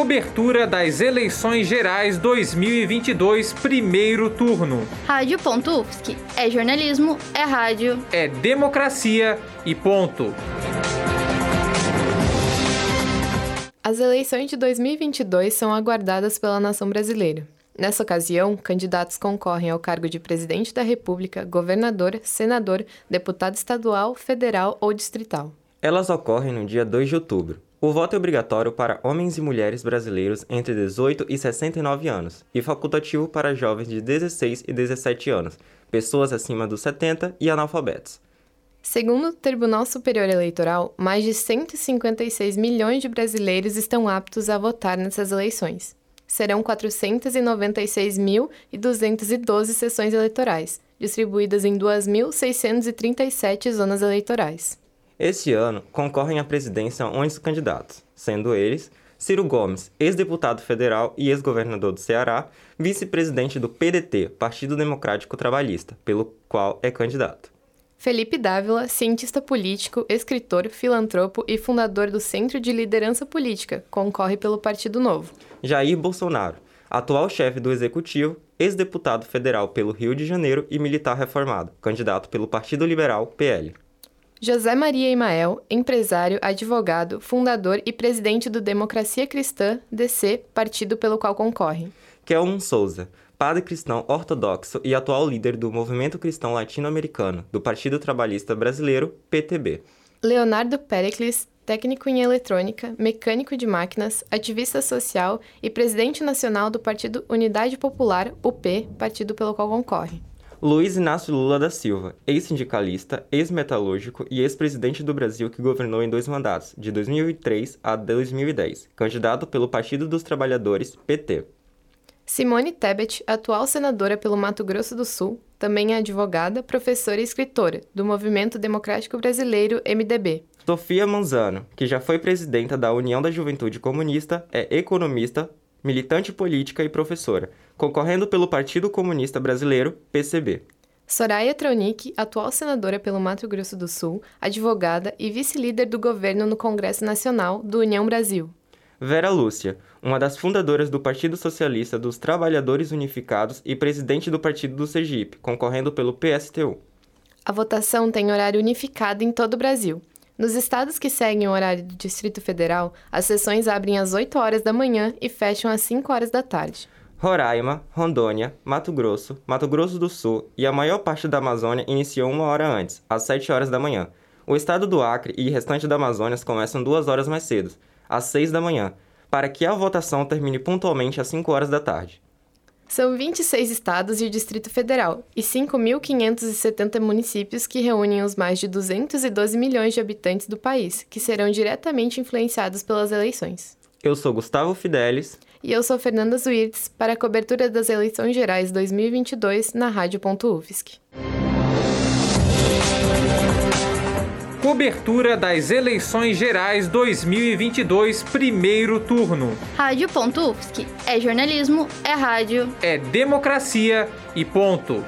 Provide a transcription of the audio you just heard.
Cobertura das eleições gerais 2022, primeiro turno. Rádio.UFSC. É jornalismo, é rádio. É democracia e ponto. As eleições de 2022 são aguardadas pela nação brasileira. Nessa ocasião, candidatos concorrem ao cargo de presidente da República, governador, senador, deputado estadual, federal ou distrital. Elas ocorrem no dia 2 de outubro. O voto é obrigatório para homens e mulheres brasileiros entre 18 e 69 anos e facultativo para jovens de 16 e 17 anos, pessoas acima dos 70 e analfabetos. Segundo o Tribunal Superior Eleitoral, mais de 156 milhões de brasileiros estão aptos a votar nessas eleições. Serão 496.212 sessões eleitorais, distribuídas em 2.637 zonas eleitorais. Este ano, concorrem à presidência 11 candidatos, sendo eles Ciro Gomes, ex-deputado federal e ex-governador do Ceará, vice-presidente do PDT, Partido Democrático Trabalhista, pelo qual é candidato. Felipe Dávila, cientista político, escritor, filantropo e fundador do Centro de Liderança Política, concorre pelo Partido Novo. Jair Bolsonaro, atual chefe do Executivo, ex-deputado federal pelo Rio de Janeiro e militar reformado, candidato pelo Partido Liberal, PL. José Maria Imael, empresário, advogado, fundador e presidente do Democracia Cristã, DC, partido pelo qual concorre. Kelman Souza, padre cristão ortodoxo e atual líder do Movimento Cristão Latino-Americano, do Partido Trabalhista Brasileiro, PTB. Leonardo Pericles, técnico em eletrônica, mecânico de máquinas, ativista social e presidente nacional do Partido Unidade Popular, UP, partido pelo qual concorre. Luiz Inácio Lula da Silva, ex-sindicalista, ex-metalúrgico e ex-presidente do Brasil que governou em dois mandatos, de 2003 a 2010, candidato pelo Partido dos Trabalhadores, PT. Simone Tebet, atual senadora pelo Mato Grosso do Sul, também é advogada, professora e escritora do Movimento Democrático Brasileiro, MDB. Sofia Manzano, que já foi presidenta da União da Juventude Comunista, é economista, militante política e professora, concorrendo pelo Partido Comunista Brasileiro, PCB. Soraya Tronic, atual senadora pelo Mato Grosso do Sul, advogada e vice-líder do governo no Congresso Nacional do União Brasil. Vera Lúcia, uma das fundadoras do Partido Socialista dos Trabalhadores Unificados e presidente do Partido do Sergipe, concorrendo pelo PSTU. A votação tem horário unificado em todo o Brasil. Nos estados que seguem o horário do Distrito Federal, as sessões abrem às 8 horas da manhã e fecham às 5 horas da tarde. Roraima, Rondônia, Mato Grosso, Mato Grosso do Sul e a maior parte da Amazônia iniciou uma hora antes, às 7 horas da manhã. O estado do Acre e o restante da Amazônia começam duas horas mais cedo, às 6 da manhã, para que a votação termine pontualmente às 5 horas da tarde. São 26 estados e o Distrito Federal, e 5.570 municípios que reúnem os mais de 212 milhões de habitantes do país, que serão diretamente influenciados pelas eleições. Eu sou Gustavo Fidelis. E eu sou Fernanda Zuirtz, para a cobertura das eleições gerais 2022 na Rádio.UFSC. Cobertura das eleições gerais 2022, primeiro turno. Rádio.UFSC. É jornalismo, é rádio. É democracia e ponto.